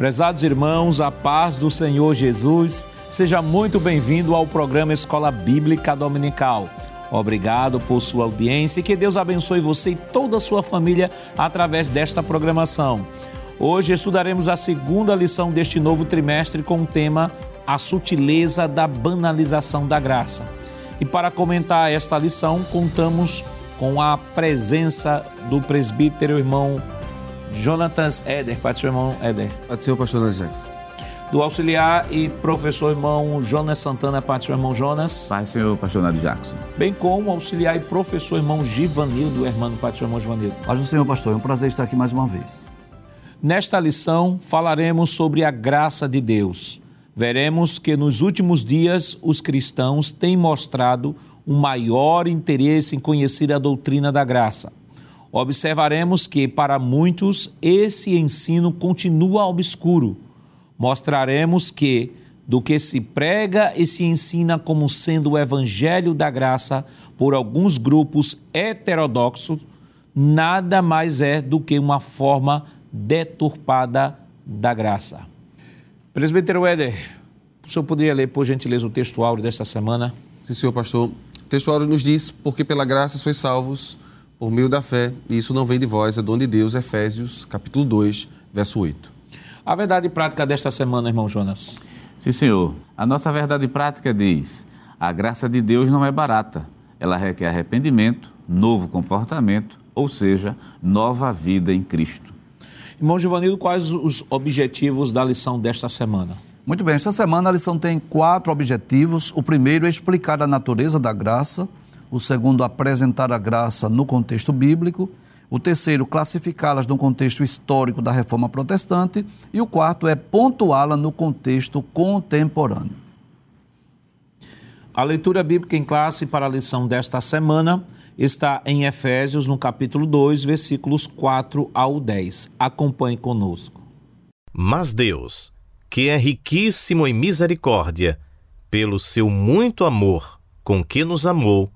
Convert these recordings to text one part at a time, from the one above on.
Prezados irmãos, a paz do Senhor Jesus, seja muito bem-vindo ao programa Escola Bíblica Dominical. Obrigado por sua audiência e que Deus abençoe você e toda a sua família através desta programação. Hoje estudaremos a segunda lição deste novo trimestre com o tema A Sutileza da Banalização da Graça. E para comentar esta lição, contamos com a presença do presbítero irmão Jonatas Éder. Pai do seu irmão Éder. Pai do seu pastor Jackson. Do auxiliar e professor irmão Jonas Santana, Pai do seu irmão Jonas. Pai do senhor pastor Nado Jackson. Bem como auxiliar e professor irmão Givanildo, irmão Pai do seu irmão Givanildo. Paz do Senhor, pastor. É um prazer estar aqui mais uma vez. Nesta lição falaremos sobre a graça de Deus. Veremos que nos últimos dias os cristãos têm mostrado um maior interesse em conhecer a doutrina da graça. Observaremos que, para muitos, esse ensino continua obscuro. Mostraremos que, do que se prega e se ensina como sendo o evangelho da graça por alguns grupos heterodoxos, nada mais é do que uma forma deturpada da graça. Presbítero Éder, o senhor poderia ler, por gentileza, o texto áureo desta semana? Sim, senhor pastor. O texto áureo nos diz, porque pela graça sois salvos por meio da fé, e isso não vem de vós, é dom de Deus, Efésios, capítulo 2, verso 8. A verdade prática desta semana, irmão Jonas. Sim, senhor. A nossa verdade prática diz: a graça de Deus não é barata. Ela requer arrependimento, novo comportamento, ou seja, nova vida em Cristo. Irmão Giovanildo, quais os objetivos da lição desta semana? Muito bem, esta semana a lição tem quatro objetivos. O primeiro é explicar a natureza da graça. O segundo, apresentar a graça no contexto bíblico. O terceiro, classificá-las no contexto histórico da reforma protestante. E o quarto é pontuá-la no contexto contemporâneo. A leitura bíblica em classe para a lição desta semana está em Efésios, no capítulo 2, versículos 4 ao 10. Acompanhe conosco. Mas Deus, que é riquíssimo em misericórdia, pelo seu muito amor com que nos amou,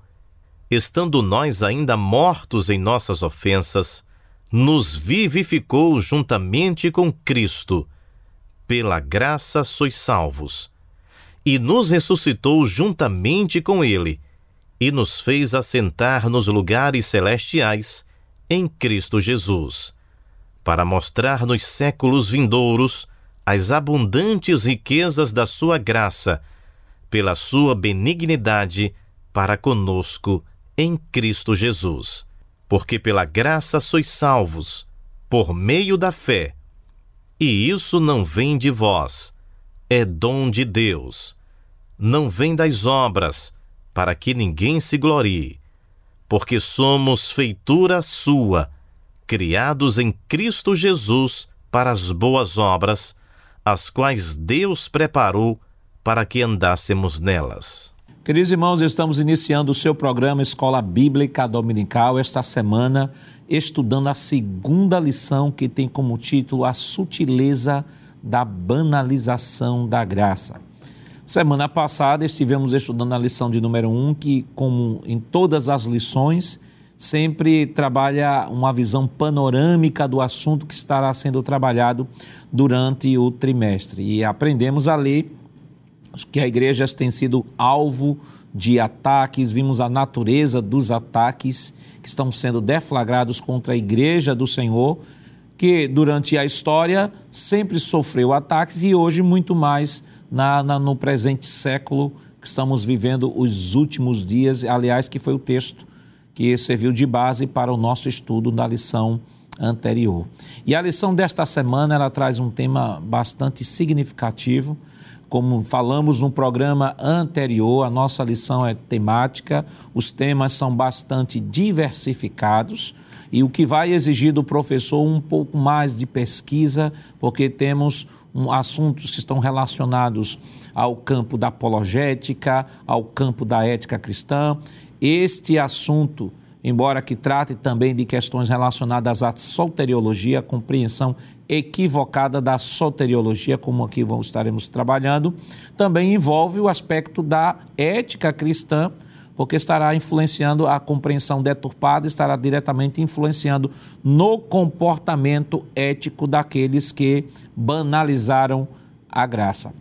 estando nós ainda mortos em nossas ofensas, nos vivificou juntamente com Cristo. Pela graça sois salvos. E nos ressuscitou juntamente com Ele, e nos fez assentar nos lugares celestiais em Cristo Jesus, para mostrar nos séculos vindouros as abundantes riquezas da Sua graça, pela Sua benignidade para conosco em Cristo Jesus. Porque pela graça sois salvos, por meio da fé. E isso não vem de vós, é dom de Deus. Não vem das obras, para que ninguém se glorie. Porque somos feitura sua, criados em Cristo Jesus para as boas obras, as quais Deus preparou para que andássemos nelas. Queridos irmãos, estamos iniciando o seu programa Escola Bíblica Dominical esta semana, estudando a segunda lição que tem como título A Sutileza da Banalização da Graça. Semana passada estivemos estudando a lição de número 1, um, que, como em todas as lições, sempre trabalha uma visão panorâmica do assunto que estará sendo trabalhado durante o trimestre. E aprendemos a ler que a igreja tem sido alvo de ataques, vimos a natureza dos ataques que estão sendo deflagrados contra a igreja do Senhor, que durante a história sempre sofreu ataques e hoje muito mais na, na, no presente século que estamos vivendo os últimos dias, aliás, que foi o texto que serviu de base para o nosso estudo da lição anterior. E a lição desta semana ela traz um tema bastante significativo, como falamos no programa anterior, a nossa lição é temática, os temas são bastante diversificados e o que vai exigir do professor um pouco mais de pesquisa, porque temos um, assuntos que estão relacionados ao campo da apologética, ao campo da ética cristã. Este assunto embora que trate também de questões relacionadas à soteriologia, a compreensão equivocada da soteriologia, como aqui vamos, estaremos trabalhando, também envolve o aspecto da ética cristã, porque estará influenciando a compreensão deturpada, estará diretamente influenciando no comportamento ético daqueles que banalizaram a graça.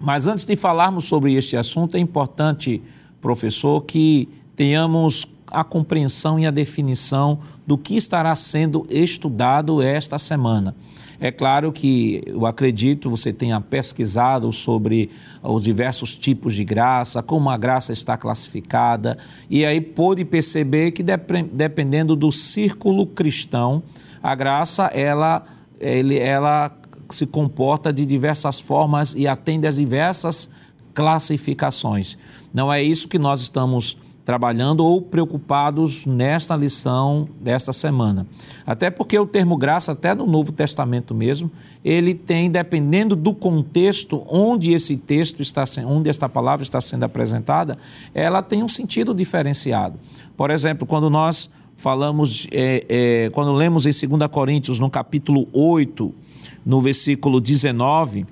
Mas antes de falarmos sobre este assunto, é importante, professor, que tenhamos a compreensão e a definição do que estará sendo estudado esta semana. É claro que eu acredito você tenha pesquisado sobre os diversos tipos de graça, como a graça está classificada, e aí pôde perceber que dependendo do círculo cristão, a graça ela, ele, ela se comporta de diversas formas e atende às diversas classificações. Não é isso que nós estamos trabalhando ou preocupados nesta lição desta semana. Até porque o termo graça, até no Novo Testamento mesmo, ele tem, dependendo do contexto onde esse texto está, onde esta palavra está sendo apresentada, ela tem um sentido diferenciado. Por exemplo, quando nós falamos, é, é, quando lemos em 2 Coríntios, no capítulo 8, no versículo 19,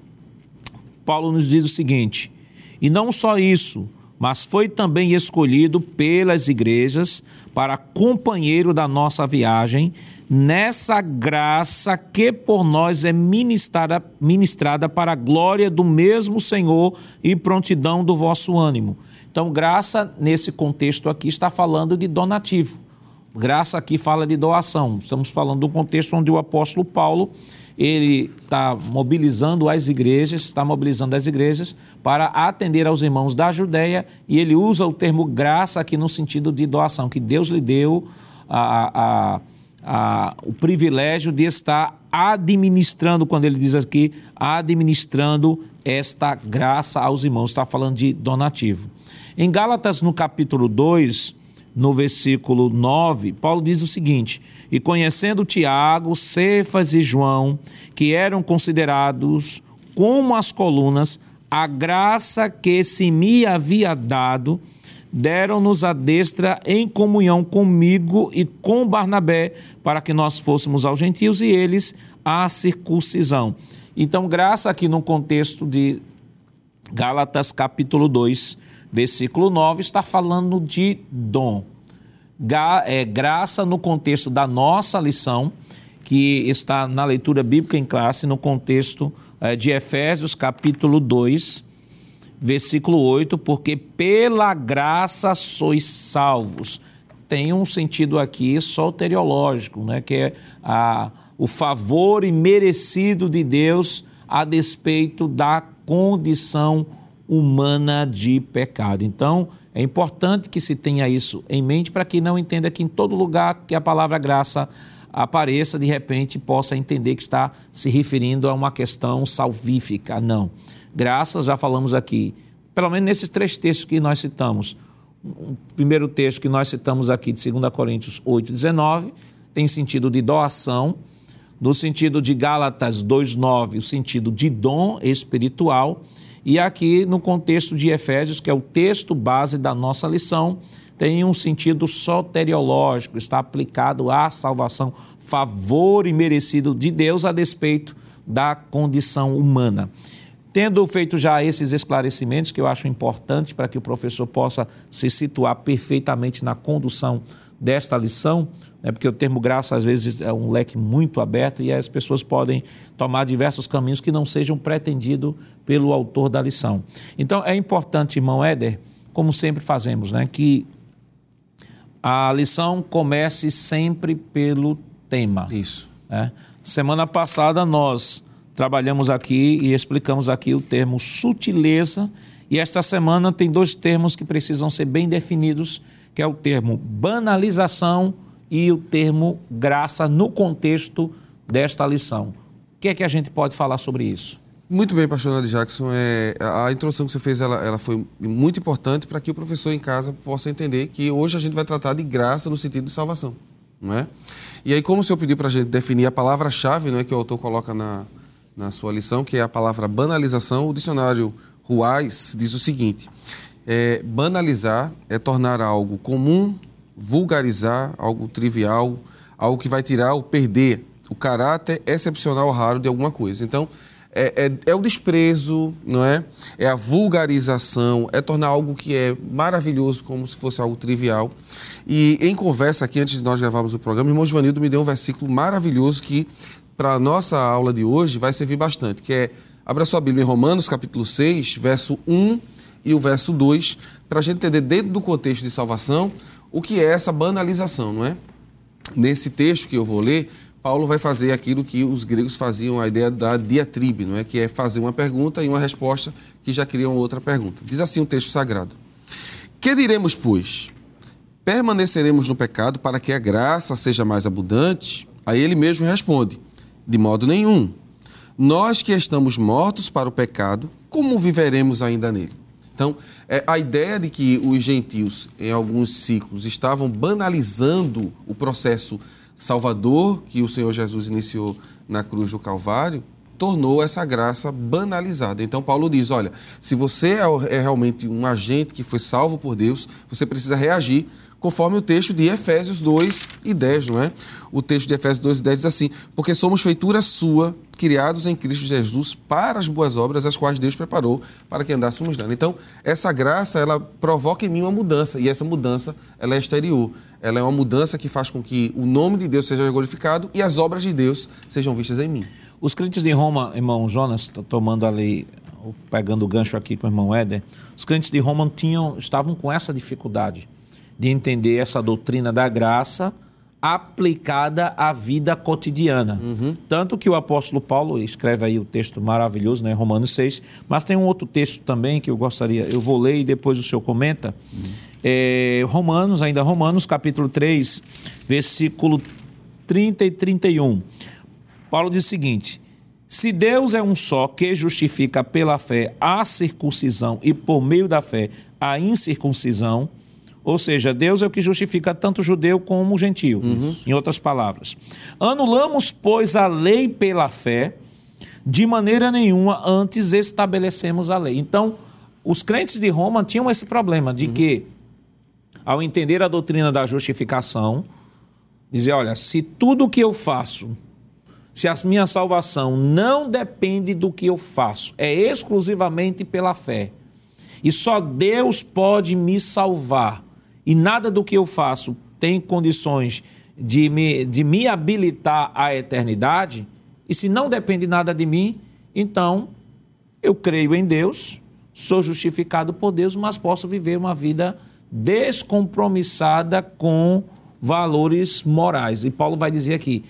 Paulo nos diz o seguinte: e não só isso, mas foi também escolhido pelas igrejas para companheiro da nossa viagem, nessa graça que por nós é ministrada, ministrada para a glória do mesmo Senhor e prontidão do vosso ânimo. Então, graça, nesse contexto aqui, está falando de donativo. Graça aqui fala de doação. Estamos falando de um contexto onde o apóstolo Paulo ele está mobilizando as igrejas, está mobilizando as igrejas para atender aos irmãos da Judéia e ele usa o termo graça aqui no sentido de doação, que Deus lhe deu a, a, a, o privilégio de estar administrando, quando ele diz aqui, administrando esta graça aos irmãos, está falando de donativo. Em Gálatas, no capítulo 2, no versículo 9, Paulo diz o seguinte: E conhecendo Tiago, Cefas e João, que eram considerados como as colunas, a graça que se me havia dado, deram-nos a destra em comunhão comigo e com Barnabé, para que nós fôssemos aos gentios e eles à circuncisão. Então, graça aqui no contexto de Gálatas capítulo 2, versículo 9, está falando de dom. Ga, é, graça no contexto da nossa lição, que está na leitura bíblica em classe, no contexto é, de Efésios, capítulo 2, versículo 8, porque pela graça sois salvos. Tem um sentido aqui soteriológico, né, que é a, o favor imerecido de Deus a despeito da condição humana humana de pecado. Então, é importante que se tenha isso em mente para que não entenda que em todo lugar que a palavra graça apareça, de repente possa entender que está se referindo a uma questão salvífica. Não. Graças, já falamos aqui, pelo menos nesses três textos que nós citamos. O primeiro texto que nós citamos aqui, de 2 Coríntios 8, 19, tem sentido de doação. No sentido de Gálatas 2,9, o sentido de dom espiritual. E aqui, no contexto de Efésios, que é o texto base da nossa lição, tem um sentido soteriológico, está aplicado à salvação, favor e merecido de Deus a despeito da condição humana. Tendo feito já esses esclarecimentos, que eu acho importante para que o professor possa se situar perfeitamente na condução desta lição, né, porque o termo graça às vezes é um leque muito aberto e as pessoas podem tomar diversos caminhos que não sejam pretendidos pelo autor da lição. Então é importante, irmão Éder, como sempre fazemos, né, que a lição comece sempre pelo tema. Isso. Né? Semana passada nós trabalhamos aqui e explicamos aqui o termo sutileza e esta semana tem dois termos que precisam ser bem definidos, que é o termo banalização e o termo graça no contexto desta lição. O que é que a gente pode falar sobre isso? Muito bem, pastor Nadi Jackson. É, a introdução que você fez ela, ela foi muito importante para que o professor em casa possa entender que hoje a gente vai tratar de graça no sentido de salvação. Não é? E aí, como o senhor pediu para a gente definir a palavra-chave não é, que o autor coloca na, na sua lição, que é a palavra banalização, o dicionário Ruais diz o seguinte: é, banalizar é tornar algo comum, vulgarizar algo trivial, algo que vai tirar ou perder o caráter excepcional raro de alguma coisa. Então, é, é, é, o desprezo, não é? É a vulgarização, é tornar algo que é maravilhoso como se fosse algo trivial. E em conversa aqui, antes de nós gravarmos o programa, o irmão Joanildo me deu um versículo maravilhoso que, para a nossa aula de hoje, vai servir bastante, que é, abra sua Bíblia em Romanos, capítulo 6, verso 1 e o verso 2, para a gente entender dentro do contexto de salvação o que é essa banalização, não é? Nesse texto que eu vou ler, Paulo vai fazer aquilo que os gregos faziam, a ideia da diatribe, não é? que é fazer uma pergunta e uma resposta que já criam outra pergunta. Diz assim o um texto sagrado: Que diremos, pois? Permaneceremos no pecado para que a graça seja mais abundante? Aí ele mesmo responde: De modo nenhum. Nós que estamos mortos para o pecado, como viveremos ainda nele? Então, é, a ideia de que os gentios, em alguns ciclos, estavam banalizando o processo salvador que o Senhor Jesus iniciou na cruz do Calvário, tornou essa graça banalizada. Então, Paulo diz: olha, se você é, é realmente um agente que foi salvo por Deus, você precisa reagir conforme o texto de Efésios 2 e 10, não é? O texto de Efésios 2 e 10 diz assim: Porque somos feitura sua, criados em Cristo Jesus para as boas obras, as quais Deus preparou para que andássemos nela. Então, essa graça, ela provoca em mim uma mudança, e essa mudança, ela é exterior. Ela é uma mudança que faz com que o nome de Deus seja glorificado e as obras de Deus sejam vistas em mim. Os crentes de Roma, irmão Jonas, tomando ali, pegando o gancho aqui com o irmão Éder, os crentes de Roma tinham, estavam com essa dificuldade de entender essa doutrina da graça aplicada à vida cotidiana. Uhum. Tanto que o apóstolo Paulo escreve aí o texto maravilhoso, né, Romanos 6, mas tem um outro texto também que eu gostaria, eu vou ler e depois o senhor comenta. Uhum. É, Romanos, ainda Romanos, capítulo 3, versículo 30 e 31. Paulo diz o seguinte: Se Deus é um só que justifica pela fé a circuncisão e por meio da fé a incircuncisão, ou seja, Deus é o que justifica tanto o judeu como o gentio, uhum. em outras palavras. Anulamos, pois, a lei pela fé, de maneira nenhuma antes estabelecemos a lei. Então, os crentes de Roma tinham esse problema de uhum. que, ao entender a doutrina da justificação, dizer, olha, se tudo o que eu faço, se a minha salvação não depende do que eu faço, é exclusivamente pela fé, e só Deus pode me salvar e nada do que eu faço tem condições de me, de me habilitar à eternidade, e se não depende nada de mim, então eu creio em Deus, sou justificado por Deus, mas posso viver uma vida descompromissada com valores morais. E Paulo vai dizer aqui,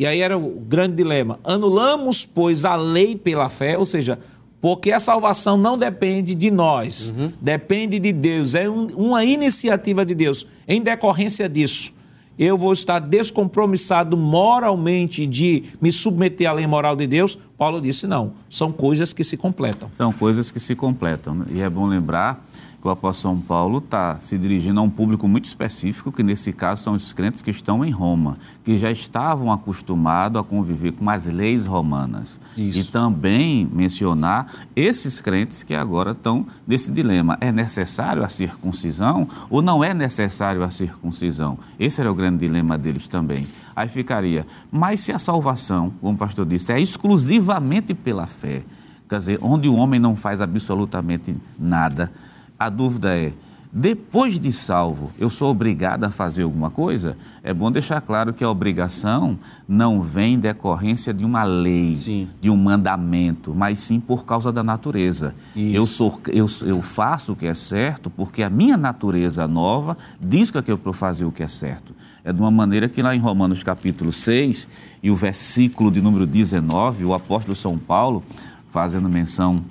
e aí era o grande dilema: anulamos, pois, a lei pela fé, ou seja, porque a salvação não depende de nós, uhum. depende de Deus, é um, uma iniciativa de Deus. Em decorrência disso, eu vou estar descompromissado moralmente de me submeter à lei moral de Deus? Paulo disse: não, são coisas que se completam. São coisas que se completam. E é bom lembrar que o apóstolo São Paulo está se dirigindo a um público muito específico, que nesse caso são os crentes que estão em Roma, que já estavam acostumados a conviver com as leis romanas. Isso. E também mencionar esses crentes que agora estão nesse dilema: é necessário a circuncisão ou não é necessário a circuncisão? Esse era o grande dilema deles também. Aí ficaria, mas se a salvação, como o pastor disse, é exclusivamente pela fé, quer dizer, onde o homem não faz absolutamente nada a dúvida é: depois de salvo, eu sou obrigado a fazer alguma coisa? É bom deixar claro que a obrigação não vem decorrência de uma lei, sim. de um mandamento, mas sim por causa da natureza. Eu, sou, eu, eu faço o que é certo porque a minha natureza nova diz que é eu para fazer o que é certo. É de uma maneira que lá em Romanos capítulo 6 e o versículo de número 19, o apóstolo São Paulo, fazendo menção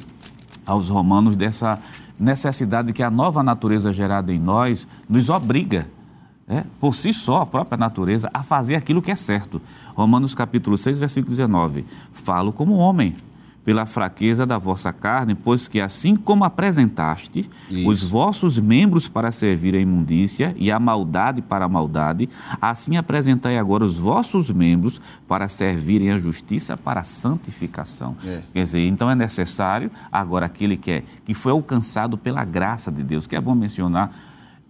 aos romanos dessa necessidade que a nova natureza gerada em nós nos obriga, é, por si só, a própria natureza, a fazer aquilo que é certo. Romanos capítulo 6, versículo 19. Falo como homem, pela fraqueza da vossa carne, pois que assim como apresentaste Isso. os vossos membros para servir a imundícia e a maldade para a maldade, assim apresentai agora os vossos membros para servirem a justiça para a santificação. É. Quer dizer, então é necessário agora aquele que é que foi alcançado pela graça de Deus, que é bom mencionar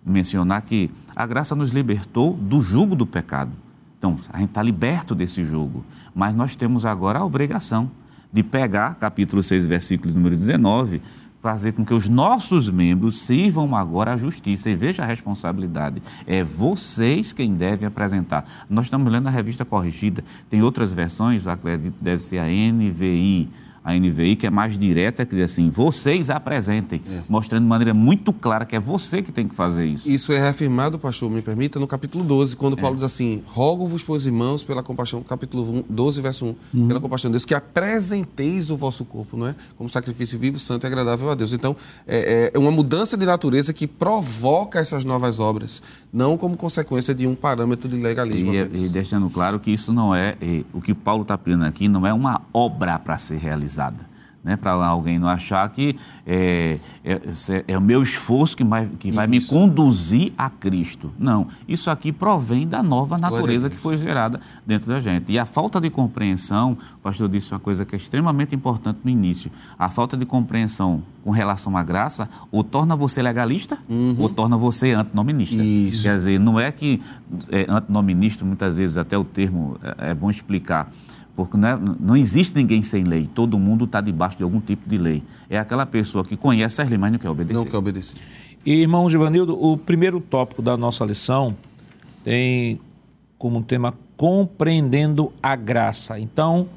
mencionar que a graça nos libertou do jugo do pecado. Então, a gente está liberto desse jugo, mas nós temos agora a obrigação de pegar, capítulo 6, versículo número 19, fazer com que os nossos membros sirvam agora à justiça. E veja a responsabilidade. É vocês quem devem apresentar. Nós estamos lendo a revista corrigida, tem outras versões, acredito deve ser a NVI a NVI, que é mais direta, que diz assim, vocês apresentem, é. mostrando de maneira muito clara que é você que tem que fazer isso. Isso é reafirmado, pastor, me permita, no capítulo 12, quando é. Paulo diz assim, rogo-vos, pois irmãos, pela compaixão, capítulo 12, verso 1, uhum. pela compaixão de Deus, que apresenteis o vosso corpo, não é? Como sacrifício vivo, santo e agradável a Deus. Então, é, é uma mudança de natureza que provoca essas novas obras, não como consequência de um parâmetro de legalismo. E, e deixando claro que isso não é, o que Paulo está pedindo aqui, não é uma obra para ser realizada né, para alguém não achar que é, é, é, o meu esforço que vai, que vai me conduzir a Cristo. Não, isso aqui provém da nova natureza que foi gerada dentro da gente. E a falta de compreensão, o pastor disse uma coisa que é extremamente importante no início, a falta de compreensão com relação à graça ou torna você legalista uhum. ou torna você antinominista. Isso. Quer dizer, não é que é, antinominista, muitas vezes até o termo é, é bom explicar, porque não, é, não, existe ninguém sem lei, todo mundo está debaixo de algum tipo de lei. É aquela pessoa que conhece as leis, mas não quer obedecer. Não quer obedecer. E, irmão Givanildo, o primeiro tópico da nossa lição tem como tema compreendendo a graça. Então,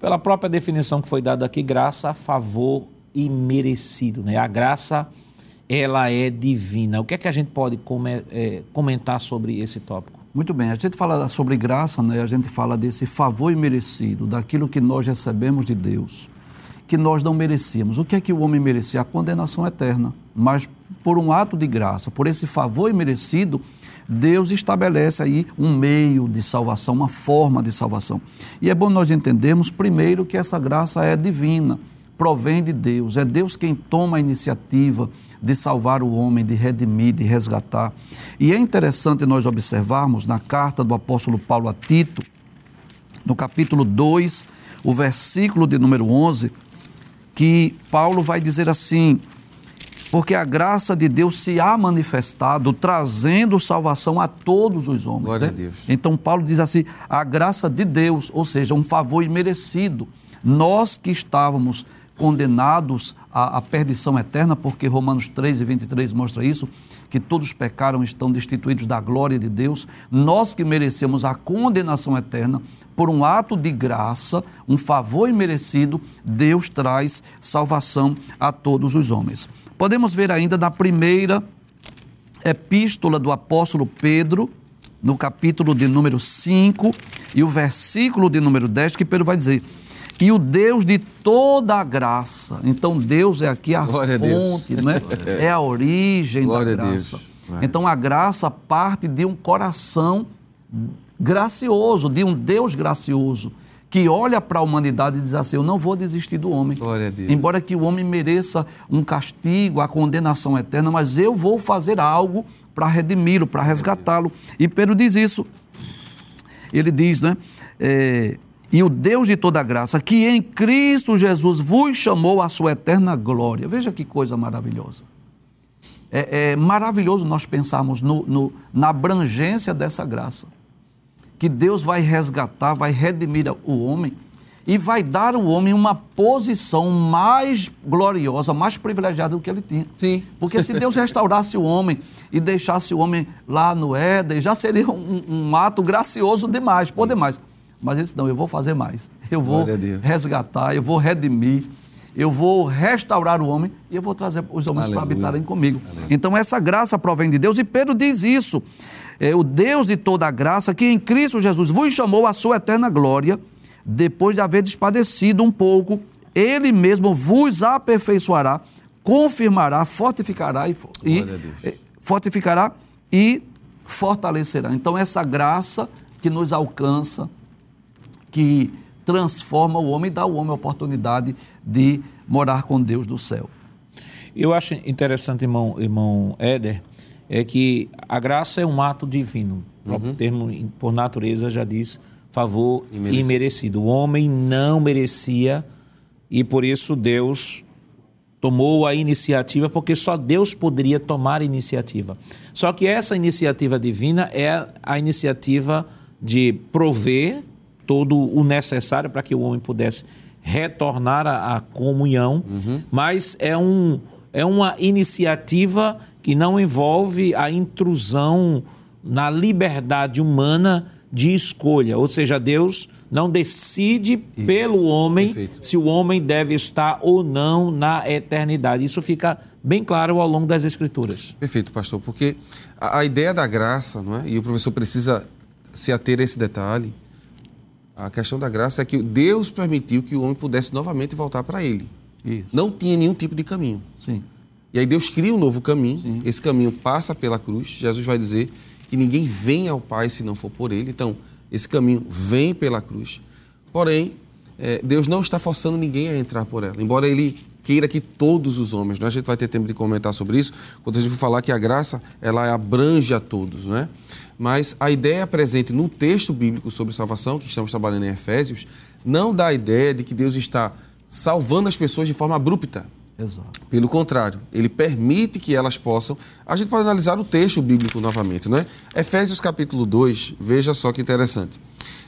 pela própria definição que foi dada aqui, graça, favor e merecido. Né? A graça, ela é divina. O que é que a gente pode é, comentar sobre esse tópico? Muito bem, a gente fala sobre graça, né? a gente fala desse favor imerecido, daquilo que nós recebemos de Deus, que nós não merecíamos. O que é que o homem merecia? A condenação eterna. Mas por um ato de graça, por esse favor imerecido, Deus estabelece aí um meio de salvação, uma forma de salvação. E é bom nós entendermos, primeiro, que essa graça é divina, provém de Deus, é Deus quem toma a iniciativa de salvar o homem, de redimir, de resgatar. E é interessante nós observarmos na carta do apóstolo Paulo a Tito, no capítulo 2, o versículo de número 11, que Paulo vai dizer assim: porque a graça de Deus se há manifestado, trazendo salvação a todos os homens. Glória né? a Deus. Então Paulo diz assim: a graça de Deus, ou seja, um favor imerecido. Nós que estávamos condenados à, à, perdição eterna, porque Romanos 3 e 23 mostra isso, que todos pecaram estão destituídos da glória de Deus. Nós que merecemos a condenação eterna, por um ato de graça, um favor imerecido, Deus traz salvação a todos os homens. Podemos ver ainda na primeira epístola do apóstolo Pedro, no capítulo de número 5 e o versículo de número 10, que Pedro vai dizer: e o Deus de toda a graça. Então, Deus é aqui a Glória fonte, a né? é a origem Glória da graça. A então, a graça parte de um coração gracioso, de um Deus gracioso, que olha para a humanidade e diz assim: Eu não vou desistir do homem. Embora que o homem mereça um castigo, a condenação eterna, mas eu vou fazer algo para redimi-lo, para resgatá-lo. E Pedro diz isso. Ele diz, né? É, e o Deus de toda graça, que em Cristo Jesus vos chamou à sua eterna glória. Veja que coisa maravilhosa. É, é maravilhoso nós pensarmos no, no, na abrangência dessa graça. Que Deus vai resgatar, vai redimir o homem e vai dar ao homem uma posição mais gloriosa, mais privilegiada do que ele tinha. Sim. Porque se Deus restaurasse o homem e deixasse o homem lá no Éden, já seria um, um ato gracioso demais, por demais. Mas ele disse: não, eu vou fazer mais. Eu vou resgatar, eu vou redimir, eu vou restaurar o homem e eu vou trazer os homens para habitarem comigo. Aleluia. Então, essa graça provém de Deus e Pedro diz isso. É o Deus de toda a graça que em Cristo Jesus vos chamou à sua eterna glória, depois de haver despadecido um pouco, ele mesmo vos aperfeiçoará, confirmará, fortificará e, e fortificará e fortalecerá. Então, essa graça que nos alcança, que transforma o homem e dá ao homem a oportunidade de morar com Deus do céu. Eu acho interessante, irmão, irmão Éder, é que a graça é um ato divino. O próprio uhum. termo, por natureza, já diz favor imerecido. imerecido. O homem não merecia e por isso Deus tomou a iniciativa, porque só Deus poderia tomar a iniciativa. Só que essa iniciativa divina é a iniciativa de prover todo o necessário para que o homem pudesse retornar à, comunhão, mas é, um, é uma iniciativa que não envolve a intrusão na liberdade humana de escolha, ou seja, Deus não decide pelo homem Perfeito. se o homem deve estar ou não na eternidade. Isso fica bem claro ao longo das Escrituras. Perfeito, pastor, porque a, a ideia da graça, não é? E o professor precisa se ater a esse detalhe. A questão da graça é que Deus permitiu que o homem pudesse novamente voltar para ele. Isso. Não tinha nenhum tipo de caminho. Sim. E aí Deus cria um novo caminho. Esse caminho passa pela cruz. Jesus vai dizer que ninguém vem ao Pai se não for por Ele. Então, esse caminho vem pela cruz. Porém, eh, Deus não está forçando ninguém a entrar por ela. Embora Ele queira que todos os homens, né? a gente vai ter tempo de comentar sobre isso, quando a gente for falar que a graça, ela abrange a todos, não é? Mas a ideia presente no texto bíblico sobre salvação, que estamos trabalhando em Efésios, não dá a ideia de que Deus está salvando as pessoas de forma abrupta. Exato. Pelo contrário, ele permite que elas possam. A gente pode analisar o texto bíblico novamente, não é? Efésios capítulo 2, veja só que interessante.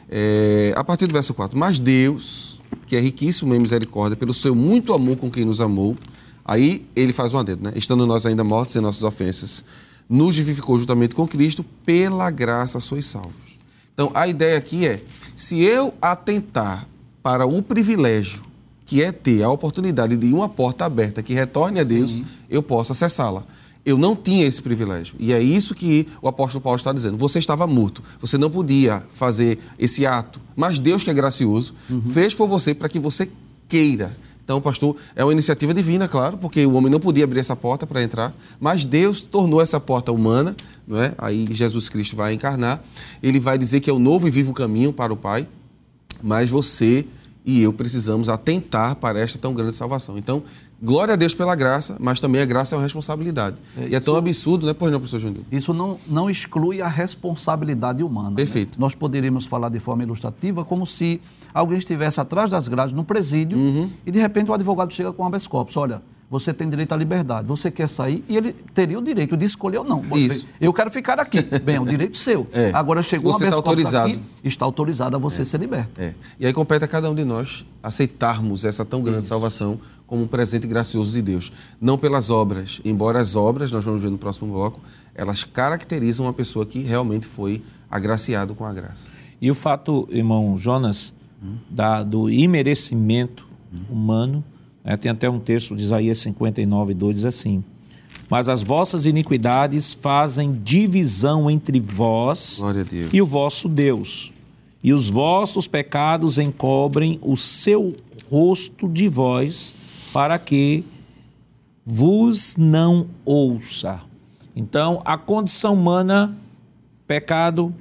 É, a partir do verso 4. Mas Deus, que é riquíssimo em misericórdia, pelo seu muito amor com quem nos amou, aí ele faz um adendo, né? Estando nós ainda mortos em nossas ofensas, nos vivificou juntamente com Cristo, pela graça sois salvos. Então, a ideia aqui é: se eu atentar para o privilégio que é ter a oportunidade de uma porta aberta que retorne a Deus, eu posso acessá-la. Eu não tinha esse privilégio. E é isso que o apóstolo Paulo está dizendo. Você estava morto, você não podia fazer esse ato. Mas Deus, que é gracioso, fez por você para que você queira. Então, pastor, é uma iniciativa divina, claro, porque o homem não podia abrir essa porta para entrar, mas Deus tornou essa porta humana, não é? Aí Jesus Cristo vai encarnar, ele vai dizer que é o novo e vivo caminho para o Pai, mas você e eu precisamos atentar para esta tão grande salvação. Então, glória a Deus pela graça, mas também a graça é uma responsabilidade. É, e é tão isso- absurdo, né? Pois não, professor Júnior? Isso não, não exclui a responsabilidade humana. né? Perfeito. Nós poderíamos falar de forma ilustrativa como se alguém estivesse atrás das grades no presídio Uhum. e de repente o advogado chega com um habeas corpus. Olha, você tem direito à liberdade, você quer sair e ele teria o direito de escolher ou não. Isso. Eu quero ficar aqui. Bem, é um direito seu. É. Agora chegou Você um habeas está autorizado. aqui, está autorizado a você ser liberto. É. E aí compete a cada um de nós aceitarmos essa tão grande salvação como um presente gracioso de Deus. Não pelas obras, embora as obras, nós vamos ver no próximo bloco, elas caracterizam uma pessoa que realmente foi agraciado com a graça. E o fato, irmão Jonas, da, do imerecimento humano, né, tem até um texto de Isaías 59, 2, diz assim: Mas as vossas iniquidades fazem divisão entre vós e o vosso Deus, e os vossos pecados encobrem o seu rosto de vós, para que vos não ouça. Então, a condição humana, pecado,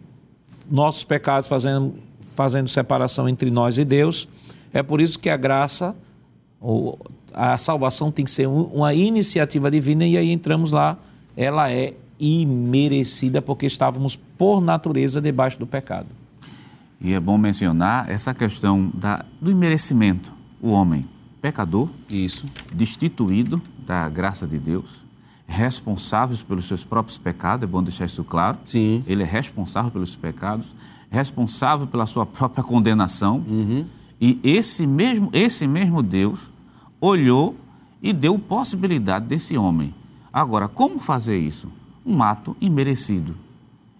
nossos pecados fazendo, fazendo separação entre nós e Deus. É por isso que a graça, a salvação tem que ser um- uma iniciativa divina e aí entramos lá, ela é imerecida porque estávamos por natureza debaixo do pecado. E é bom mencionar essa questão da, do imerecimento. O homem pecador, Isso. destituído da graça de Deus, responsável pelos seus próprios pecados, é bom deixar isso claro. Sim. Ele é responsável pelos pecados, responsável pela sua própria condenação. E esse mesmo, esse mesmo Deus olhou e deu possibilidade desse homem. Agora, como fazer isso? Um ato imerecido.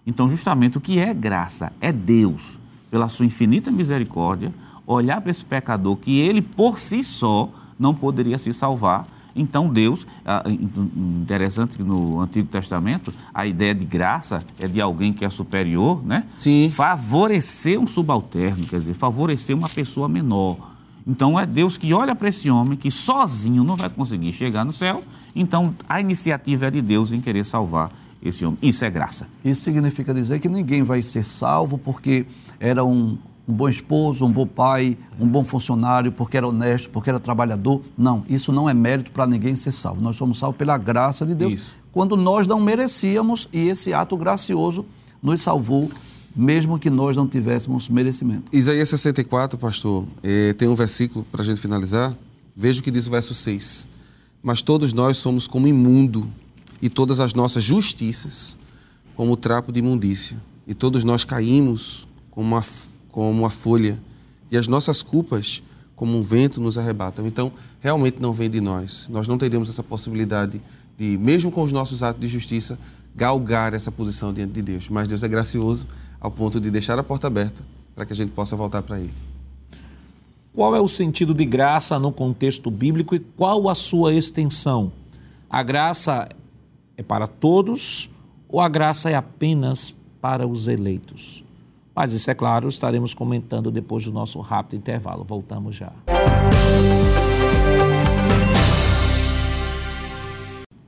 Então, justamente o que é graça é Deus, pela sua infinita misericórdia, olhar para esse pecador que ele por si só não poderia se salvar. Então, Deus, ah, in- interessante que no Antigo Testamento, a ideia de graça é de alguém que é superior, né? Sim. Favorecer um subalterno, quer dizer, favorecer uma pessoa menor. Então, é Deus que olha para esse homem que sozinho não vai conseguir chegar no céu. Então, a iniciativa é de Deus em querer salvar esse homem. Isso é graça. Isso significa dizer que ninguém vai ser salvo porque era um, um bom esposo, um bom pai, um bom funcionário, porque era honesto, porque era trabalhador. Não, isso não é mérito para ninguém ser salvo. Nós somos salvos pela graça de Deus, Isso. quando nós não merecíamos e esse ato gracioso nos salvou, mesmo que nós não tivéssemos merecimento. Isaías 64, pastor, eh, tem um versículo para a gente finalizar. Veja o que diz o verso 6. Mas todos nós somos como imundo, e todas as nossas justiças como trapo de imundícia. E todos nós caímos como uma, como uma folha, e as nossas culpas como um vento nos arrebatam. Então, realmente não vem de nós. Nós não teremos essa possibilidade de, mesmo com os nossos atos de justiça, galgar essa posição diante de Deus. Mas Deus é gracioso ao ponto de deixar a porta aberta para que a gente possa voltar para Ele. Qual é o sentido de graça no contexto bíblico e qual a sua extensão? A graça é para todos ou a graça é apenas para os eleitos? Mas isso é claro, estaremos comentando depois do nosso rápido intervalo. Voltamos já.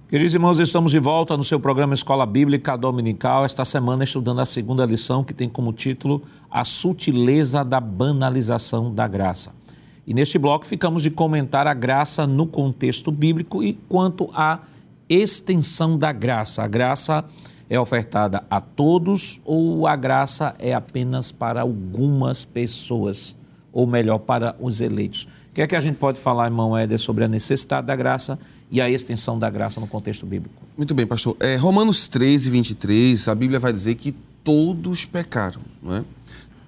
Queridos irmãos, estamos de volta no seu programa Escola Bíblica Dominical, esta semana estudando a segunda lição que tem como título A Sutileza da Banalização da Graça. E neste bloco ficamos de comentar a graça no contexto bíblico e quanto à extensão da graça. A graça é ofertada a todos ou a graça é apenas para algumas pessoas, ou melhor, para os eleitos? O que é que a gente pode falar, irmão Éder, sobre a necessidade da graça e a extensão da graça no contexto bíblico? Muito bem, pastor. É, Romanos 13, 23, a Bíblia vai dizer que todos pecaram, não é?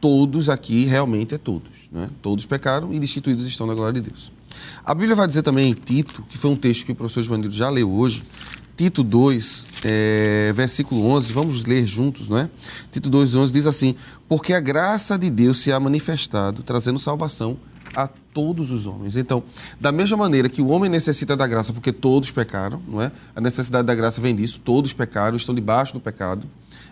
Todos aqui realmente é todos, não é? Todos pecaram e destituídos estão na glória de Deus. A Bíblia vai dizer também em Tito, que foi um texto que o professor Joanildo já leu hoje, Tito 2, é, versículo 11, vamos ler juntos, não é? Tito 2, 11 diz assim: Porque a graça de Deus se ha manifestado, trazendo salvação a todos os homens. Então, da mesma maneira que o homem necessita da graça porque todos pecaram, não é? A necessidade da graça vem disso, todos pecaram, estão debaixo do pecado.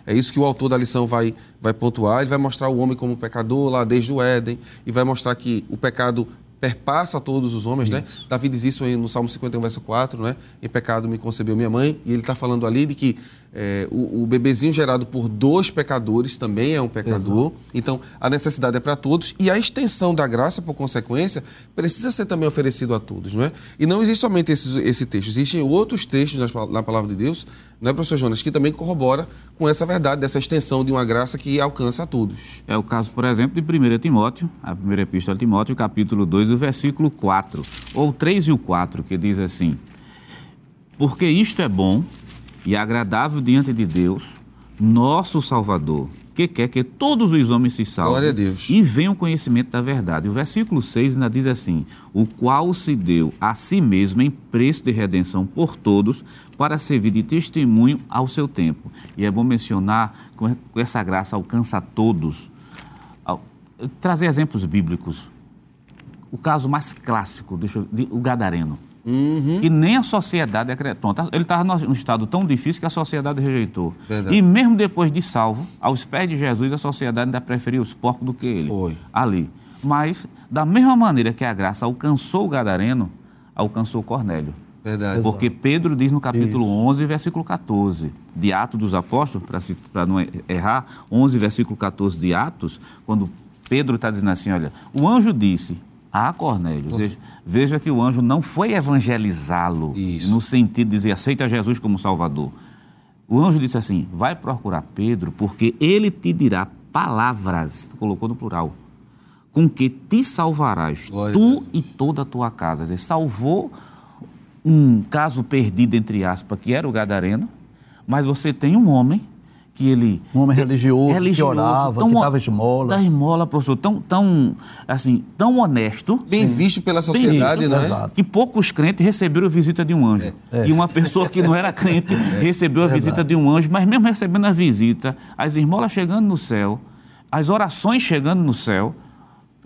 É isso que o autor da lição vai, vai pontuar. Ele vai mostrar o homem como pecador lá desde o Éden e vai mostrar que o pecado perpassa todos os homens, né? isso. né? Davi diz isso no Salmo 51, verso 4, né? Em pecado me concebeu minha mãe. E ele está falando ali de que é, o, o, bebezinho gerado por dois pecadores também é um pecador. Exato. Então, a necessidade é para todos. E a extensão da graça, por consequência, precisa ser também oferecido a todos, não é? E não existe somente esse, esse texto. Existem outros textos na, na palavra de Deus, não é, professor Jonas, que também corrobora com essa verdade, dessa extensão de uma graça que alcança a todos. É o caso, por exemplo, de 1 Timóteo, a primeira epístola de Timóteo, capítulo 2, o versículo 4, ou 3 e o 4, que diz assim: Porque isto é bom e agradável diante de Deus, nosso Salvador, que quer que todos os homens se salvem e venham o conhecimento da verdade. O versículo 6 ainda diz assim: O qual se deu a si mesmo em preço de redenção por todos, para servir de testemunho ao seu tempo. E é bom mencionar que essa graça alcança a todos. Trazer exemplos bíblicos. O caso mais clássico, deixa eu, o Gadareno. Uhum. Que nem a sociedade acreditou. Tá, ele estava num estado tão difícil que a sociedade rejeitou. Verdade. E mesmo depois de salvo, aos pés de Jesus, a sociedade ainda preferiu os porcos do que ele. Foi. Ali. Mas, da mesma maneira que a graça alcançou o Gadareno, alcançou Cornélio. Verdade. Porque Pedro diz no capítulo Isso. 11, versículo 14, de Atos dos Apóstolos, para não errar, 11, versículo 14 de Atos, quando Pedro está dizendo assim: olha, o anjo disse, ah, Cornélio, veja, veja, que o anjo não foi evangelizá-lo no sentido de dizer aceita Jesus como Salvador. O anjo disse assim: vai procurar Pedro, porque ele te dirá palavras, colocou no plural, com que te salvarás, Glória tu e toda a tua casa. Dizer, salvou um caso perdido, entre aspas, que era o Gadareno, mas você tem um homem que ele... Um homem religioso, religioso que orava, tão, que dava esmolas. Dava esmola, professor, tão, tão, assim, tão honesto. Bem sim. visto pela sociedade, né? Exato. Que poucos crentes receberam a visita de um anjo. É. É. E uma pessoa que não era crente é. recebeu a visita de um anjo, mas mesmo recebendo a visita, as esmolas chegando no céu, as orações chegando no céu,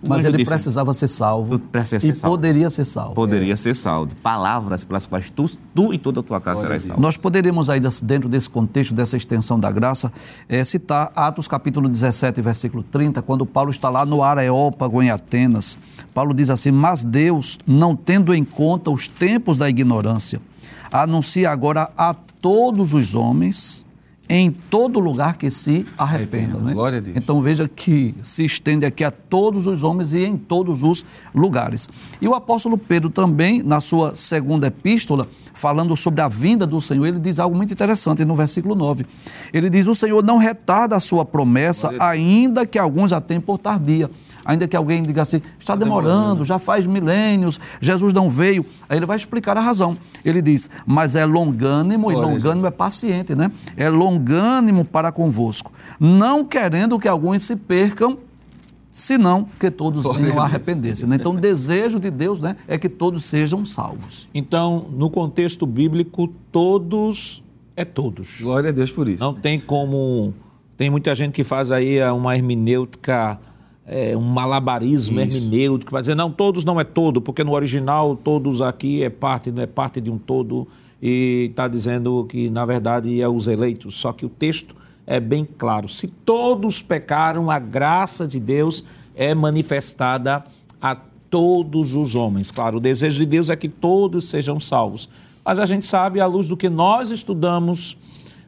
mas ele disse, precisava ser salvo ser e salvo. poderia ser salvo. Poderia é. ser salvo. Palavras pelas quais tu, tu e toda a tua casa serás salvo. Nós poderíamos aí, dentro desse contexto, dessa extensão da graça, é, citar Atos capítulo 17, versículo 30, quando Paulo está lá no Areópago, em Atenas. Paulo diz assim, mas Deus, não tendo em conta os tempos da ignorância, anuncia agora a todos os homens em todo lugar que se arrependam. Né? Glória a Deus. Então veja que se estende aqui a todos os homens e em todos os lugares. E o apóstolo Pedro também, na sua segunda epístola, falando sobre a vinda do Senhor, ele diz algo muito interessante no versículo 9. Ele diz: O Senhor não retarda a sua promessa, ainda que alguns a tenham por tardia ainda que alguém diga assim, está demorando, já faz milênios, Jesus não veio. Aí ele vai explicar a razão. Ele diz, mas é longânimo, e longânimo é paciente, né? É longânimo para convosco, não querendo que alguns se percam, senão que todos venham a arrepender-se. Né? Então, o desejo de Deus né, é que todos sejam salvos. Então, no contexto bíblico, todos é todos. Glória a Deus por isso. Não tem como. Tem muita gente que faz aí uma hermenêutica, é, um malabarismo isso. hermenêutico, para dizer, não, todos não é todo, porque no original todos aqui é parte, não é parte de um todo, e está dizendo que, na verdade, é os eleitos. Só que o texto é bem claro. Se todos pecaram, a graça de Deus é manifestada a todos os homens. Claro, o desejo de Deus é que todos sejam salvos. Mas a gente sabe, à luz do que nós estudamos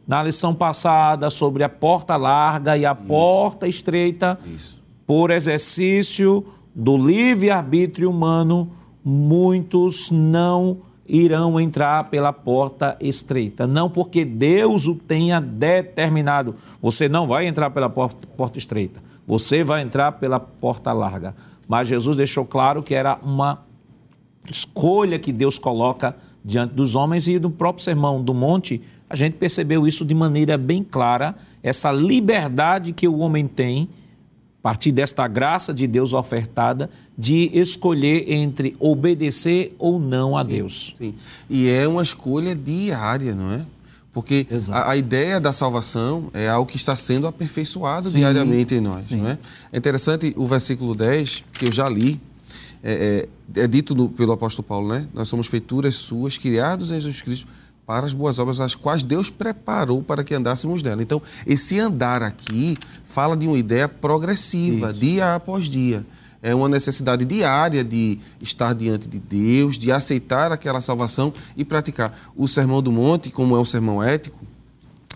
na lição passada sobre a porta larga e a Isso. porta estreita, Isso. Por exercício do livre-arbítrio humano, muitos não irão entrar pela porta estreita. Não porque Deus o tenha determinado. Você não vai entrar pela porta, porta estreita. Você vai entrar pela porta larga. Mas Jesus deixou claro que era uma escolha que Deus coloca diante dos homens e no próprio sermão do monte, a gente percebeu isso de maneira bem clara, essa liberdade que o homem tem a partir desta graça de Deus ofertada, de escolher entre obedecer ou não a sim, Deus. Sim. E é uma escolha diária, não é? Porque a, a, ideia da salvação é algo que está sendo aperfeiçoado sim, diariamente em nós. Não é? é interessante o versículo 10, que eu já li, é, é, é dito no, pelo apóstolo Paulo, né? Nós somos feituras suas, criados em Jesus Cristo para as boas obras, as quais Deus preparou para que andássemos nela. Então, esse andar aqui fala de uma ideia progressiva, Isso. dia após dia. É uma necessidade diária de estar diante de Deus, de aceitar aquela salvação e praticar. O Sermão do Monte, como é um sermão ético,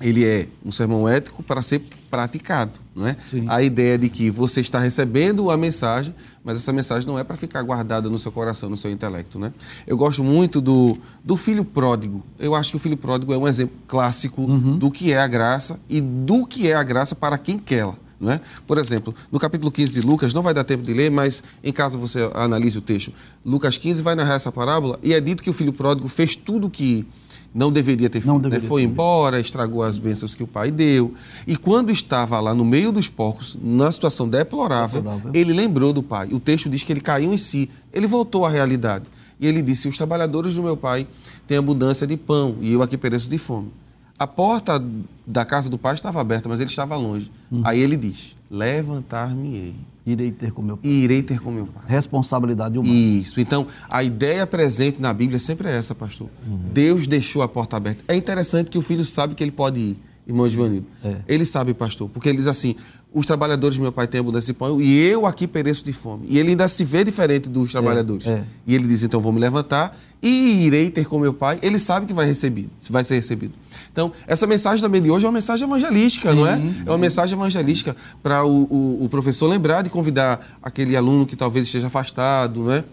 ele é um sermão ético para ser praticado, não é? Sim. A ideia de que você está recebendo a mensagem, mas essa mensagem não é para ficar guardada no seu coração, no seu intelecto, né? Eu gosto muito do, do filho pródigo. Eu acho que o filho pródigo é um exemplo clássico uhum. do que é a graça e do que é a graça para quem quer Não é? Por exemplo, no capítulo 15 de Lucas, não vai dar tempo de ler, mas em caso você analise o texto, Lucas 15 vai narrar essa parábola e é dito que o filho pródigo fez tudo o que não deveria ter feito. Né? Foi embora, estragou as bênçãos que o pai deu. E quando estava lá no meio dos porcos, na situação deplorável, deplorável, ele lembrou do pai. O texto diz que ele caiu em si. Ele voltou à realidade. E ele disse: Os trabalhadores do meu pai têm abundância de pão e eu aqui pereço de fome. A porta da casa do pai estava aberta, mas ele estava longe. Uhum. Aí ele diz: Levantar-me-ei Irei ter com meu pai. Irei ter com meu pai. Responsabilidade humana. Isso. Então, a ideia presente na Bíblia sempre é essa, pastor. Uhum. Deus deixou a porta aberta. É interessante que o filho sabe que ele pode ir, irmão Giovanni. É. Ele sabe, pastor, porque ele diz assim: os trabalhadores de meu pai têm abundância de pão e eu aqui pereço de fome. E ele ainda se vê diferente dos trabalhadores. É. É. E ele diz: então vou me levantar e irei ter com meu pai. Ele sabe que vai receber, vai ser recebido. Então, essa mensagem também de hoje é uma mensagem evangelística, sim, não é? Sim. É uma mensagem evangelística para o, o, o, professor lembrar de convidar aquele aluno que talvez esteja afastado, não é?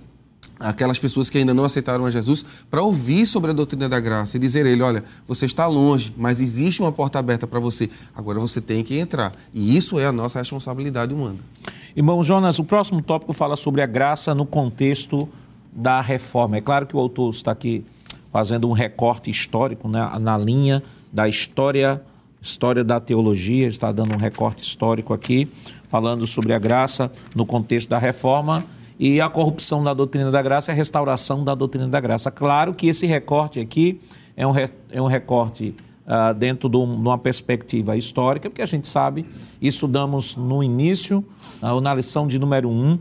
Aquelas pessoas que ainda não aceitaram a Jesus, para ouvir sobre a doutrina da graça e dizer a ele: olha, você está longe, mas existe uma porta aberta para você. Agora você tem que entrar. E isso é a nossa responsabilidade humana. Irmão Jonas, o próximo tópico fala sobre a graça no contexto da reforma. É claro que o autor está aqui fazendo um recorte histórico né, na linha da história, história da teologia, está dando um recorte histórico aqui, falando sobre a graça no contexto da reforma e a corrupção da doutrina da graça e a restauração da doutrina da graça. Claro que esse recorte aqui é um, re, é um recorte uh, dentro de, um, uma perspectiva histórica, porque a gente sabe, estudamos no início, uh, na lição de número 1, um,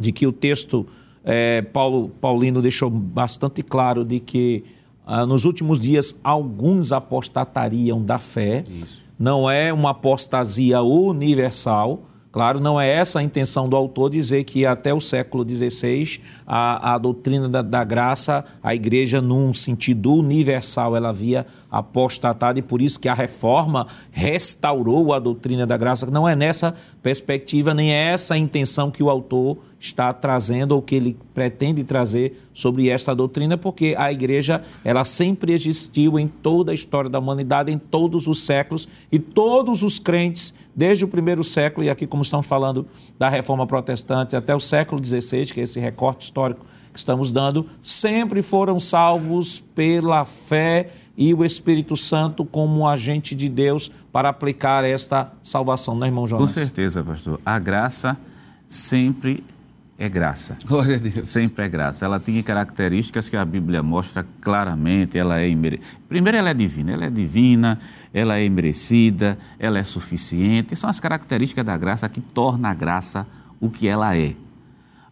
de que o texto é, Paulo Paulino deixou bastante claro de que ah, nos últimos dias alguns apostatariam da fé. Isso. Não é uma apostasia universal. Claro, não é essa a intenção do autor dizer que até o século XVI a, a doutrina da, da, graça, a igreja, num sentido universal, ela havia apostatado e por isso que a reforma restaurou a doutrina da graça. Não é nessa perspectiva, nem é essa a intenção que o autor está trazendo ou que ele pretende trazer sobre esta doutrina, porque a igreja ela sempre existiu em toda a história da humanidade, em todos os séculos, e todos os crentes, desde o primeiro século, e aqui como estamos falando da reforma protestante, até o século XVI, que é esse recorte histórico que estamos dando, sempre foram salvos pela fé e o Espírito Santo como agente de Deus para aplicar esta salvação, né, irmão Jonas? Com certeza, pastor. A graça sempre é graça. Glória a Deus. Sempre é graça. Ela tem características que a Bíblia mostra claramente. Ela é imere... Primeiro, ela é divina. Ela é divina, ela é imerecida, ela é suficiente. São as características da graça que torna a graça o que ela é.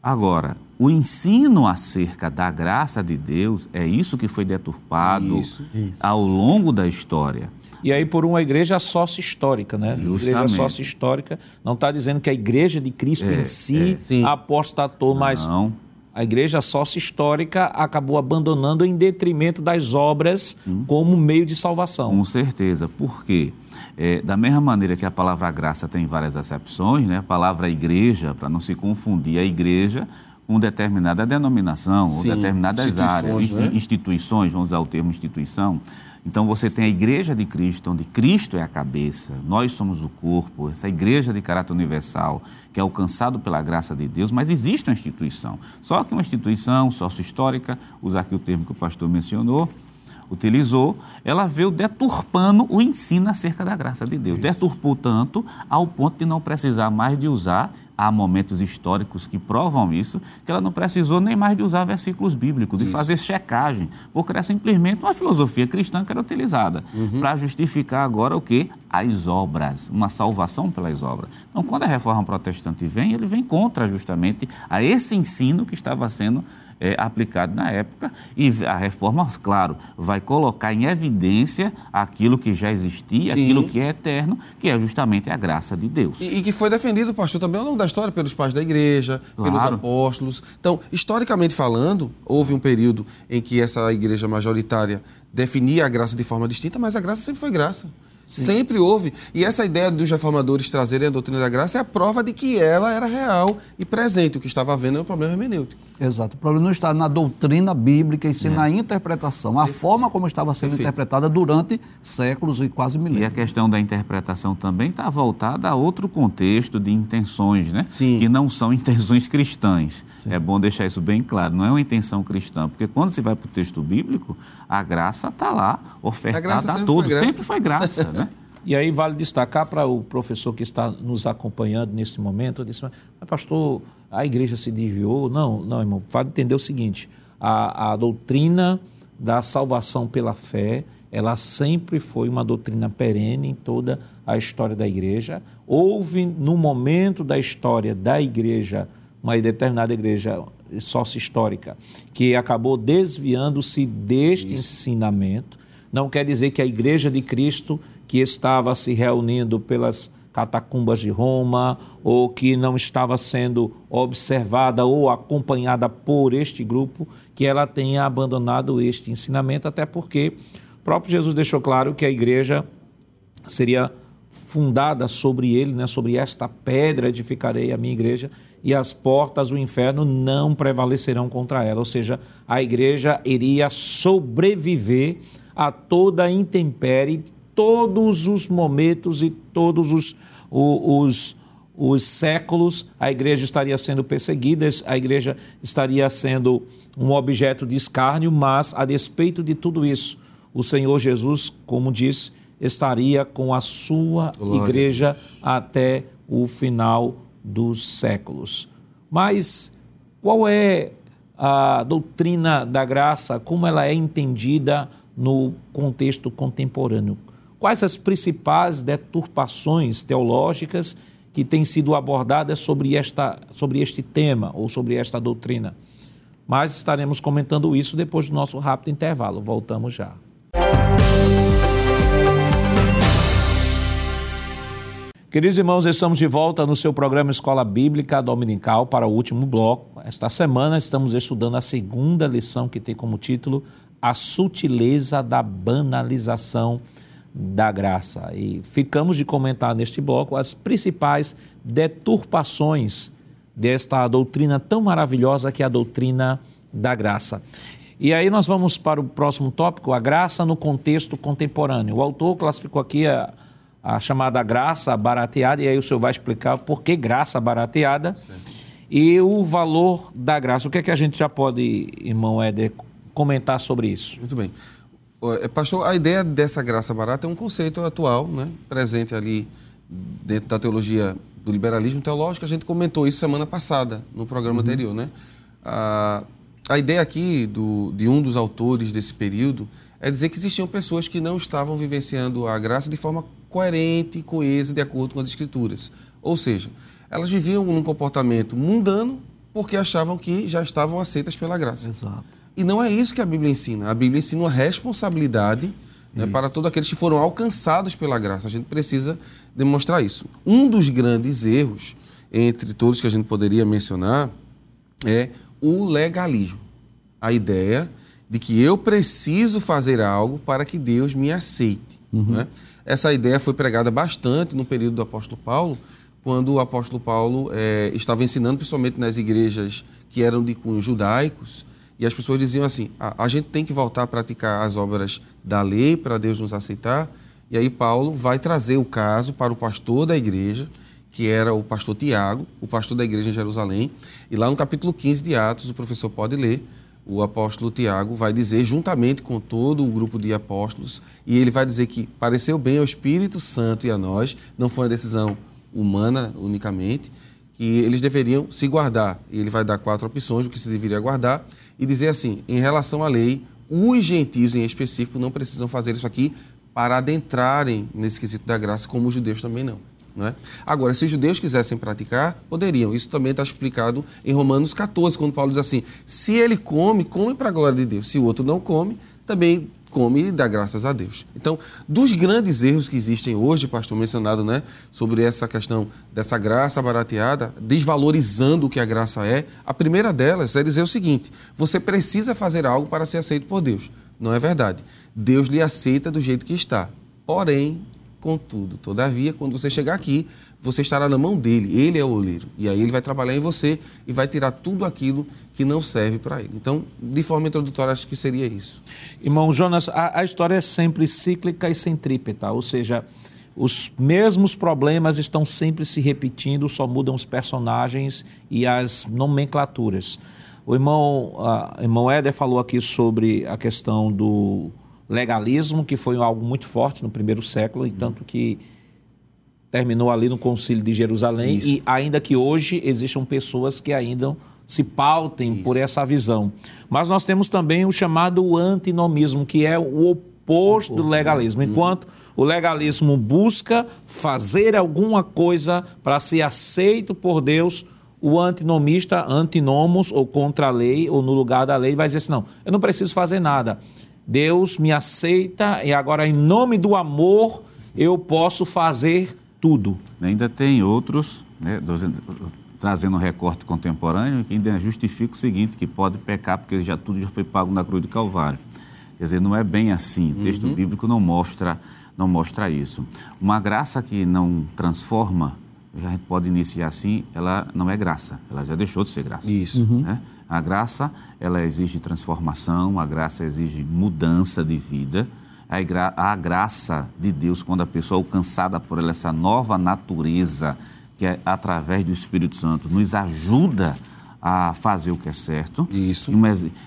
Agora, o ensino acerca da graça de Deus é isso que foi deturpado Isso, ao longo da história. E aí por uma igreja sócio histórica, né? Igreja Justamente. sócio histórica não está dizendo que a igreja de Cristo É, em si Sim. apostatou, mas Não. a igreja sócio histórica acabou abandonando em detrimento das obras como meio de salvação. Com certeza. Por quê? É, da mesma maneira que a palavra graça tem várias acepções, né? a palavra igreja, para não se confundir a igreja com determinada denominação ou Sim, determinadas instituições, áreas, né? in- instituições, vamos usar o termo instituição. Então você tem a igreja de Cristo, onde Cristo é a cabeça, nós somos o corpo, essa igreja de caráter universal, que é alcançado pela graça de Deus, mas existe uma instituição. Só que uma instituição sócio-histórica, usar aqui o termo que o pastor mencionou, utilizou, ela veio deturpando o ensino acerca da graça de Deus. Deturpou tanto ao ponto de não precisar mais de usar, há momentos históricos que provam isso, que ela não precisou nem mais de usar versículos bíblicos, de fazer checagem, porque era simplesmente uma filosofia cristã que era utilizada para justificar agora o que? As obras, uma salvação pelas obras. Então, quando a reforma protestante vem, ele vem contra justamente a esse ensino que estava sendo é, aplicado na época e a reforma, claro, vai colocar em evidência aquilo que já existia, Sim. aquilo que é eterno, que é justamente a graça de Deus. E, e que foi defendido, pastor, também ao longo da história pelos pais da igreja, pelos Claro. apóstolos. Então, historicamente falando, houve um período em que essa igreja majoritária definia a graça de forma distinta, mas a graça sempre foi graça. Sempre houve. E essa ideia dos reformadores trazerem a doutrina da graça é a prova de que ela era real e presente. O que estava havendo é um problema hermenêutico. Exato. O problema não está na doutrina bíblica e sim na interpretação, a forma como estava sendo Perfeito. interpretada durante séculos e quase E a milênios. questão da interpretação também está voltada a outro contexto de intenções, né? Sim. Que não são intenções cristãs. É bom deixar isso bem claro. Não é uma intenção cristã, porque quando você vai para o texto bíblico, a graça está lá, ofertada a sempre todos. foi graça. Sempre foi graça, né? E aí vale destacar para o professor que está nos acompanhando nesse momento, disse, mas pastor, a igreja se desviou? Não, não, irmão, vale entender o seguinte, a, a doutrina da salvação pela fé, ela sempre foi uma doutrina perene em toda a história da igreja. Houve, no momento da história da igreja, uma determinada igreja sócio-histórica, que acabou desviando-se deste ensinamento. Não quer dizer que a igreja de Cristo, que estava se reunindo pelas catacumbas de Roma, ou que não estava sendo observada ou acompanhada por este grupo, que ela tenha abandonado este ensinamento, até porque o próprio Jesus deixou claro que a igreja seria fundada sobre ele, né, sobre esta pedra edificarei a minha igreja e as portas do inferno não prevalecerão contra ela. Ou seja, a igreja iria sobreviver a toda a intempérie, todos os momentos e todos os, os, os séculos, a igreja estaria sendo perseguida, a igreja estaria sendo um objeto de escárnio, mas a despeito de tudo isso, o Senhor Jesus, como disse, estaria com a sua Glória a igreja até o final dos séculos. Mas qual é a doutrina da graça, como ela é entendida no contexto contemporâneo? Quais as principais deturpações teológicas que têm sido abordadas sobre, esta, sobre este tema ou sobre esta doutrina? Mas estaremos comentando isso depois do nosso rápido intervalo. Voltamos já. Queridos irmãos, estamos de volta no seu programa Escola Bíblica Dominical para o último bloco. Esta semana estamos estudando a segunda lição que tem como título A Sutileza da Banalização da Graça. E ficamos de comentar neste bloco as principais deturpações desta doutrina tão maravilhosa que é a doutrina da graça. E aí nós vamos para o próximo tópico, a graça no contexto contemporâneo. O autor classificou aqui a, a chamada graça barateada, e aí o senhor vai explicar por que graça barateada e o valor da graça. O que é que a gente já pode, irmão Éder, comentar sobre isso? Muito bem. É, Pastor, a ideia dessa graça barata é um conceito atual, né? presente ali dentro da teologia do liberalismo teológico, a gente comentou isso semana passada, no programa uhum. anterior. Né? A, a ideia aqui do, de um dos autores desse período é dizer que existiam pessoas que não estavam vivenciando a graça de forma coerente e coesa de acordo com as escrituras. Ou seja, elas viviam num comportamento mundano porque achavam que já estavam aceitas pela graça. Exato. E não é isso que a Bíblia ensina. A Bíblia ensina uma responsabilidade né, para todos aqueles que foram alcançados pela graça. A gente precisa demonstrar isso. Um dos grandes erros, entre todos que a gente poderia mencionar, é o legalismo. A ideia de que eu preciso fazer algo para que Deus me aceite. Uhum. Né? Essa ideia foi pregada bastante no período do apóstolo Paulo, quando o apóstolo Paulo é, estava ensinando, principalmente nas igrejas que eram de cunho judaicos, e as pessoas diziam assim: a, a gente tem que voltar a praticar as obras da lei para Deus nos aceitar. E aí Paulo vai trazer o caso para o pastor da igreja, que era o pastor Tiago, o pastor da igreja em Jerusalém. E lá no capítulo 15 de Atos, o professor pode ler, o apóstolo Tiago vai dizer, juntamente com todo o grupo de apóstolos, e ele vai dizer que pareceu bem ao Espírito Santo e a nós, não foi uma decisão humana unicamente, que eles deveriam se guardar. E ele vai dar quatro opções do que se deveria guardar e dizer assim: em relação à lei, os gentios em específico não precisam fazer isso aqui para adentrarem nesse quesito da graça, como os judeus também não. Não é? Agora, se os judeus quisessem praticar, poderiam. Isso também está explicado em Romanos 14, quando Paulo diz assim: se ele come, come para a glória de Deus. Se o outro não come, também come e dá graças a Deus. Então, dos grandes erros que existem hoje, pastor mencionado, né, sobre essa questão dessa graça barateada, desvalorizando o que a graça é, a primeira delas é dizer o seguinte: você precisa fazer algo para ser aceito por Deus. Não é verdade. Deus lhe aceita do jeito que está. Porém, contudo, todavia, quando você chegar aqui, você estará na mão dele, ele é o oleiro. E aí ele vai trabalhar em você e vai tirar tudo aquilo que não serve para ele. Então, de forma introdutória, acho que seria isso. Irmão Jonas, a, a história é sempre cíclica e centrípeta, ou seja, os mesmos problemas estão sempre se repetindo, só mudam os personagens e as nomenclaturas. O irmão, uh, irmão Éder falou aqui sobre a questão do legalismo, que foi algo muito forte no primeiro século, e tanto que terminou ali no Concílio de Jerusalém, Isso. e ainda que hoje existam pessoas que ainda se pautem Isso. por essa visão. Mas nós temos também o chamado antinomismo, que é o oposto do legalismo. Uhum. Enquanto o legalismo busca fazer alguma coisa para ser aceito por Deus, o antinomista, antinomos, ou contra a lei, ou no lugar da lei, vai dizer assim: não, eu não preciso fazer nada. Deus me aceita e agora, em nome do amor, eu posso fazer tudo. Ainda tem outros, né, trazendo um recorte contemporâneo, que ainda justifica o seguinte, que pode pecar porque já tudo já foi pago na cruz de Calvário. Quer dizer, não é bem assim. O texto uhum. bíblico não mostra, não mostra isso. Uma graça que não transforma, a gente pode iniciar assim, ela não é graça, ela já deixou de ser graça. Isso. Uhum. A graça, ela exige transformação, a graça exige mudança de vida a, graça de Deus, quando a pessoa é alcançada por ela, essa nova natureza, que é através do Espírito Santo, nos ajuda a fazer o que é certo. Isso.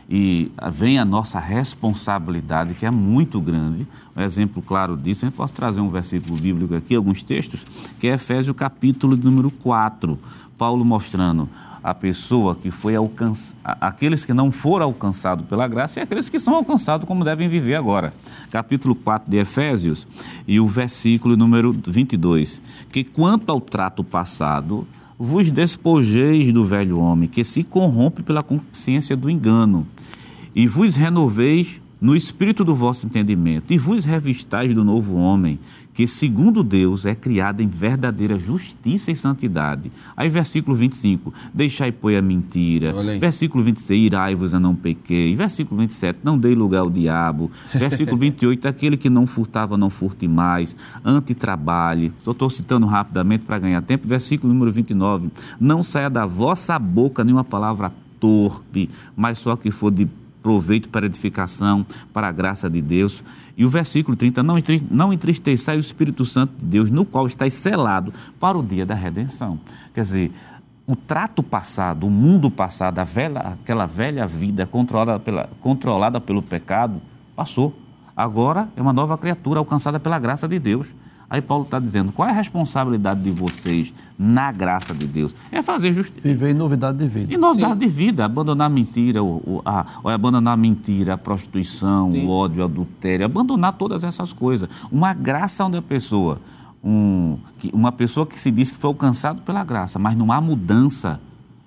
E, e, vem a nossa responsabilidade, que é muito grande. Um exemplo claro disso, a gente pode trazer um versículo bíblico aqui, alguns textos, que é Efésios capítulo número 4. Paulo mostrando a pessoa que foi alcançada, aqueles que não foram alcançados pela graça e aqueles que são alcançados como devem viver agora. Capítulo 4 de Efésios e o versículo número 22, que quanto ao trato passado, vos despojeis do velho homem, que se corrompe pela consciência do engano, e vos renoveis no espírito do vosso entendimento, e vos revistais do novo homem, que segundo Deus é criado em verdadeira justiça e santidade. Aí versículo 25, deixai pois a mentira. Versículo 26, irai-vos a não pequei. Versículo 27, não dei lugar ao diabo. Versículo 28, aquele que não furtava não furte mais, antitrabalhe. Só estou citando rapidamente para ganhar tempo. Versículo número 29, não saia da vossa boca nenhuma palavra torpe, mas só que for de proveito para edificação, para a graça de Deus. E o versículo 30, não, entristeçai o Espírito Santo de Deus, no qual estáis selado para o dia da redenção. Quer dizer, o trato passado, o mundo passado, velha, aquela velha vida controlada, pela, controlada pelo pecado, passou. Agora é uma nova criatura alcançada pela graça de Deus. Aí Paulo está dizendo: qual é a responsabilidade de vocês na graça de Deus? É fazer justiça. Viver em novidade de vida. Em novidade de vida, abandonar a mentira, o, o, a, ou abandonar a mentira, a prostituição, Sim. o ódio, o adultério, abandonar todas essas coisas. Uma graça onde a pessoa, um, uma pessoa que se diz que foi alcançado pela graça, mas não há mudança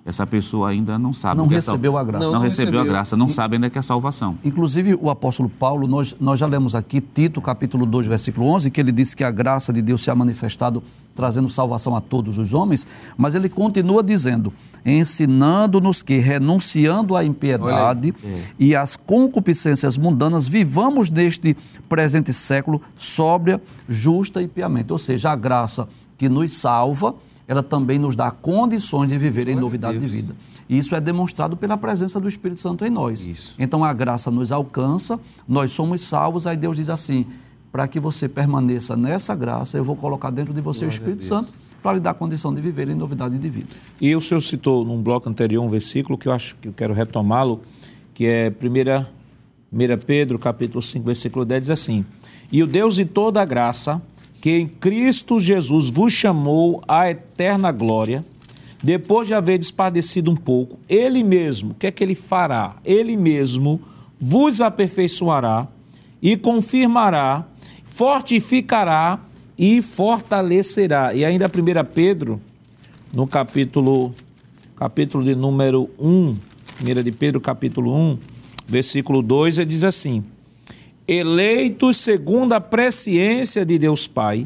essa pessoa ainda não sabe. Não recebeu a graça. Não, não, recebeu, recebeu, a graça, não e, sabe ainda que é salvação. Inclusive, o apóstolo Paulo, nós, nós já lemos aqui Tito, capítulo 2, versículo 11, que ele disse que a graça de Deus se ha manifestado trazendo salvação a todos os homens, mas ele continua dizendo, ensinando-nos que, renunciando à impiedade é. e às concupiscências mundanas, vivamos neste presente século sóbria, justa e piamente. Ou seja, a graça que nos salva ela também nos dá condições de viver em novidade Deus. de vida. E isso é demonstrado pela presença do Espírito Santo em nós. Isso. Então a graça nos alcança, nós somos salvos, aí Deus diz assim: para que você permaneça nessa graça, eu vou colocar dentro de você Glória o Espírito Santo para lhe dar condição de viver em novidade de vida. E o senhor citou num bloco anterior um versículo que eu acho que eu quero retomá-lo, que é 1, 1 Pedro, capítulo 5, versículo 10, diz assim: E o Deus de toda a graça, que em Cristo Jesus vos chamou à eterna glória, depois de haver despadecido um pouco, Ele mesmo, o que é que Ele fará? Ele mesmo vos aperfeiçoará e confirmará, fortificará e fortalecerá. E ainda 1 Pedro, no capítulo, capítulo de número 1, 1 de Pedro, capítulo 1, versículo 2, ele diz assim: eleitos segundo a presciência de Deus Pai,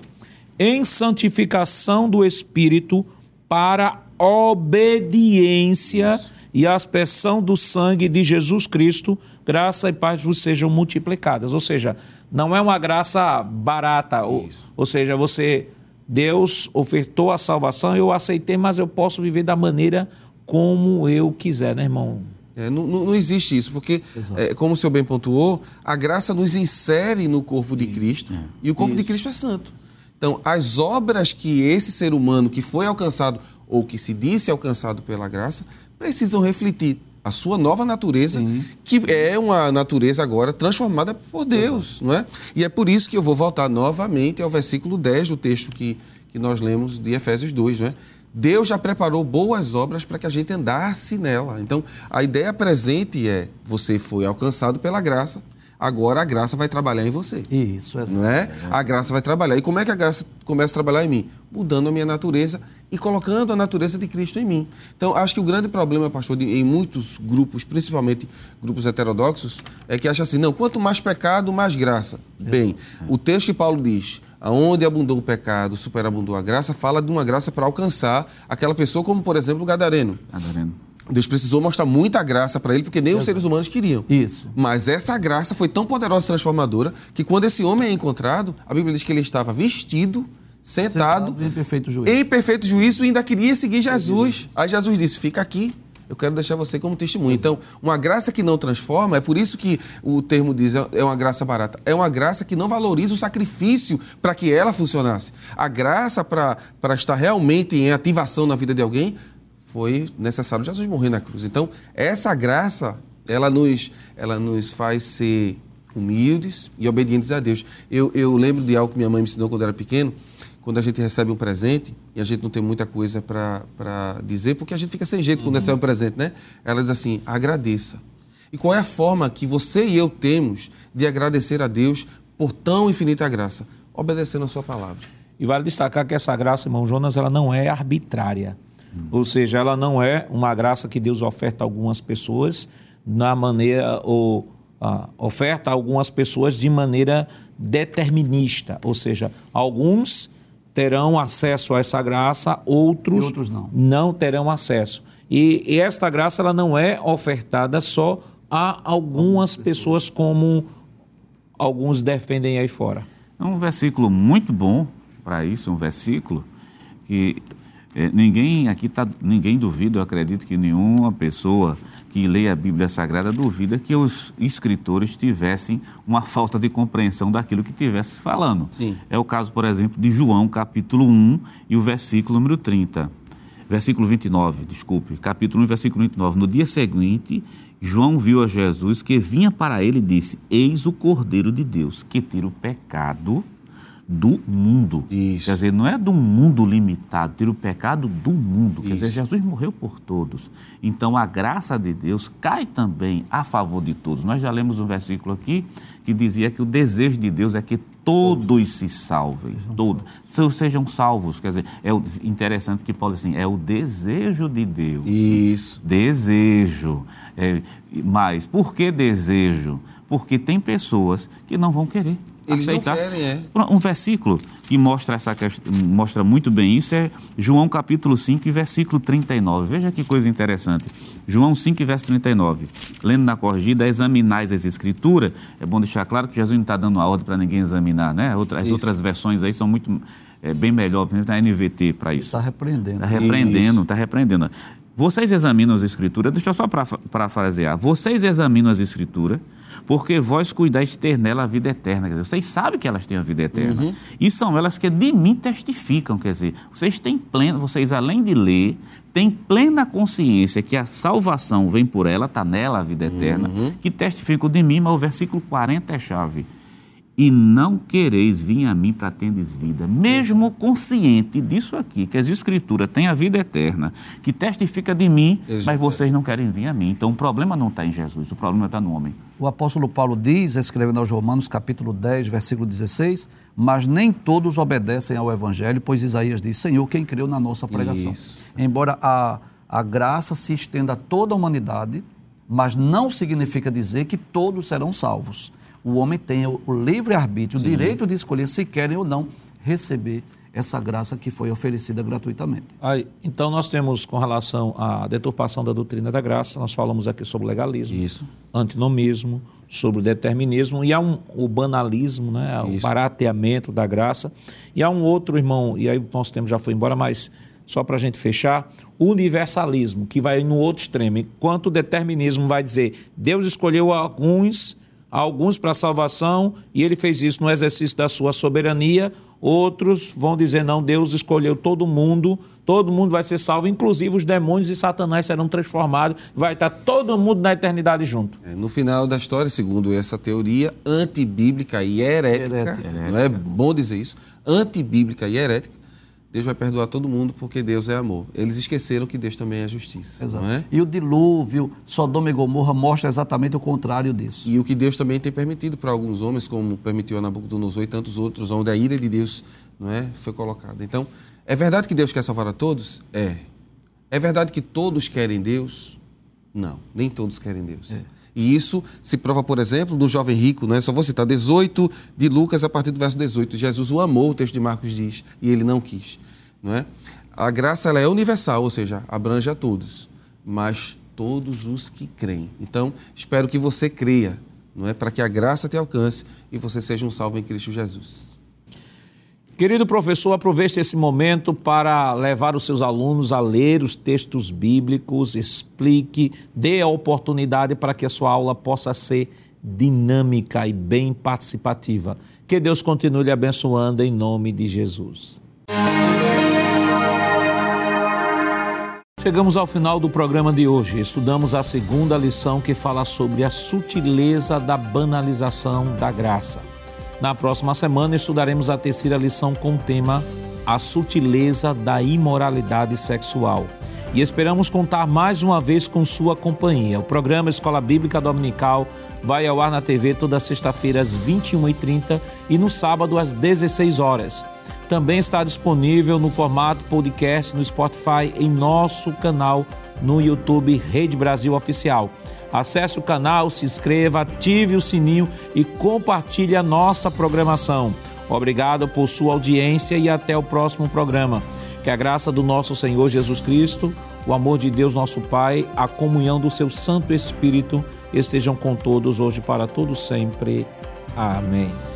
em santificação do Espírito, para obediência Isso. e aspersão do sangue de Jesus Cristo, graça e paz vos sejam multiplicadas. Ou seja, não é uma graça barata, ou, ou seja, você, Deus ofertou a salvação, eu aceitei, mas eu posso viver da maneira como eu quiser, né, irmão? É, não, não, existe isso, porque, é, como o senhor bem pontuou, a graça nos insere no corpo de Cristo é. e o corpo isso. de Cristo é santo. Então, as obras que esse ser humano que foi alcançado ou que se disse alcançado pela graça precisam refletir a sua nova natureza, Sim. que é uma natureza agora transformada por Deus, não é? E é por isso que eu vou voltar novamente ao versículo 10 do texto que, que nós lemos de Efésios 2, não é? Deus já preparou boas obras para que a gente andasse nela. Então, a ideia presente é: você foi alcançado pela graça, agora a graça vai trabalhar em você. Isso, exatamente. Não é? A graça vai trabalhar. E como é que a graça começa a trabalhar em mim? Mudando a minha natureza e colocando a natureza de Cristo em mim. Então, acho que o grande problema, pastor, em muitos grupos, principalmente grupos heterodoxos, é que acha assim: não, quanto mais pecado, mais graça. Bem, o texto que Paulo diz aonde abundou o pecado, superabundou a graça, fala de uma graça para alcançar aquela pessoa, como por exemplo o Gadareno. Gadareno. Deus precisou mostrar muita graça para ele, porque nem os seres humanos queriam. Isso. Mas essa graça foi tão poderosa e transformadora que quando esse homem é encontrado, a Bíblia diz que ele estava vestido, sentado, sentado em perfeito juízo. Em perfeito juízo e ainda queria seguir Jesus. Aí Jesus disse: Fica aqui, eu quero deixar você como testemunho. Então, uma graça que não transforma, é por isso que o termo diz é uma graça barata. É uma graça que não valoriza o sacrifício para que ela funcionasse. A graça para estar realmente em ativação na vida de alguém foi necessário Jesus morrer na cruz. Então, essa graça, ela nos, ela nos faz ser humildes e obedientes a Deus. Eu, eu lembro de algo que minha mãe me ensinou quando eu era pequeno quando a gente recebe um presente e a gente não tem muita coisa para dizer, porque a gente fica sem jeito uhum. quando recebe um presente, né? Ela diz assim: agradeça. E qual é a forma que você e eu temos de agradecer a Deus por tão infinita graça? Obedecendo a sua palavra. E vale destacar que essa graça, irmão Jonas, ela não é arbitrária. Uhum. Ou seja, ela não é uma graça que Deus oferta a algumas pessoas na maneira ou ah, oferta a algumas pessoas de maneira determinista, ou seja, alguns terão acesso a essa graça, outros, outros não. não terão acesso. E, e, esta graça ela não é ofertada só a algumas pessoas como alguns defendem aí fora. É um versículo muito bom para isso, um versículo que é, ninguém aqui tá, ninguém duvida, eu acredito que nenhuma pessoa que lê a Bíblia Sagrada duvida que os escritores tivessem uma falta de compreensão daquilo que estivesse falando. Sim. É o caso, por exemplo, de João, capítulo 1 e o versículo número 30. Versículo 29, desculpe, capítulo 1, versículo 29. No dia seguinte, João viu a Jesus que vinha para ele e disse: Eis o Cordeiro de Deus, que tira o pecado do mundo. Isso. Quer dizer, não é do mundo limitado, tira o pecado do mundo. Quer dizer, Isso. Jesus morreu por todos. Então a graça de Deus cai também a favor de todos. Nós já lemos um versículo aqui que dizia que o desejo de Deus é que todos se salvem, todos Se- sejam salvos. Quer dizer, é interessante que Paulo diz assim, é o desejo de Deus. Isso. Desejo. É, mas por que desejo? Porque tem pessoas que não vão querer Eles não aceitar. querem, é. Um versículo que mostra, essa, mostra muito bem isso é João capítulo 5 e versículo 39. Veja que coisa interessante. João 5 e verso 39. Lendo na corrigida, examinais as escrituras. É bom deixar claro que Jesus não está dando uma ordem para ninguém examinar, né? Outra- As outras versões aí são muito é, bem melhor, por exemplo, a NVT para isso. Está repreendendo. Está repreendendo, está repreendendo. Vocês examinam as escrituras, deixa eu só para- parafrasear. Vocês examinam as escrituras, porque vós cuidais de ter nela a vida eterna. Quer dizer, vocês sabem que elas têm a vida eterna. E são elas que de mim testificam. Quer dizer, vocês têm pleno, vocês além de ler, têm plena consciência que a salvação vem por ela, está nela a vida eterna, que testificam de mim, mas o versículo 40 é chave e não quereis vir a mim para tendes vida, mesmo consciente disso aqui, que as escrituras têm a vida eterna, que testifica de mim, mas vocês não querem vir a mim. Então o problema não está em Jesus, o problema está no homem. O apóstolo Paulo diz, escrevendo aos Romanos, capítulo 10, versículo 16, mas nem todos obedecem ao evangelho, pois Isaías diz, Senhor, quem creu na nossa pregação. Isso. Embora a, a graça se estenda a toda a humanidade, mas não significa dizer que todos serão salvos. O homem tem o, o livre-arbítrio, o direito de escolher se querem ou não receber essa graça que foi oferecida gratuitamente. Aí, então, nós temos, com relação à deturpação da doutrina da graça, nós falamos aqui sobre legalismo, Isso. antinomismo, sobre o determinismo, e há um, o banalismo, né, o Isso. barateamento da graça. E há um outro, irmão, e aí o nosso tempo já foi embora, mas só para a gente fechar, o universalismo, que vai no outro extremo. Enquanto o determinismo vai dizer, Deus escolheu alguns, alguns para a salvação, e ele fez isso no exercício da sua soberania, outros vão dizer, não, Deus escolheu todo mundo, todo mundo vai ser salvo, inclusive os demônios e Satanás serão transformados, vai estar todo mundo na eternidade junto. É, no final da história, segundo essa teoria antibíblica e herética, Herética. não é bom dizer isso, antibíblica e herética, Deus vai perdoar todo mundo porque Deus é amor. Eles esqueceram que Deus também é justiça, Exato. não é? E o dilúvio, Sodoma e Gomorra mostra exatamente o contrário disso. E o que Deus também tem permitido para alguns homens, como permitiu a Nabucodonosor e tantos outros, onde a ira de Deus não é, foi colocada. Então, é verdade que Deus quer salvar a todos? É. É verdade que todos querem Deus? Não, nem todos querem Deus. E isso se prova, por exemplo, no jovem rico, não é? Só vou citar 18 de Lucas a partir do verso 18. Jesus o amou, o texto de Marcos diz, e ele não quis, não é? A graça ela é universal, ou seja, abrange a todos, mas todos os que creem. Então, espero que você creia, não é? Para que a graça te alcance e você seja um salvo em Cristo Jesus. Querido professor, aproveite esse momento para levar os seus alunos a ler os textos bíblicos, explique, dê a oportunidade para que a sua aula possa ser dinâmica e bem participativa. Que Deus continue lhe abençoando em nome de Jesus. Chegamos ao final do programa de hoje. Estudamos a segunda lição que fala sobre a sutileza da banalização da graça. Na próxima semana estudaremos a terceira lição com o tema A sutileza da imoralidade sexual. E esperamos contar mais uma vez com sua companhia. O programa Escola Bíblica Dominical vai ao ar na TV toda sexta-feira às 21h30 e no sábado às 16 horas. Também está disponível no formato podcast no Spotify em nosso canal no YouTube Rede Brasil Oficial. Acesse o canal, se inscreva, ative o sininho e compartilhe a nossa programação. Obrigado por sua audiência e até o próximo programa. Que a graça do nosso Senhor Jesus Cristo, o amor de Deus nosso Pai, a comunhão do seu Santo Espírito estejam com todos hoje para todos sempre. Amém.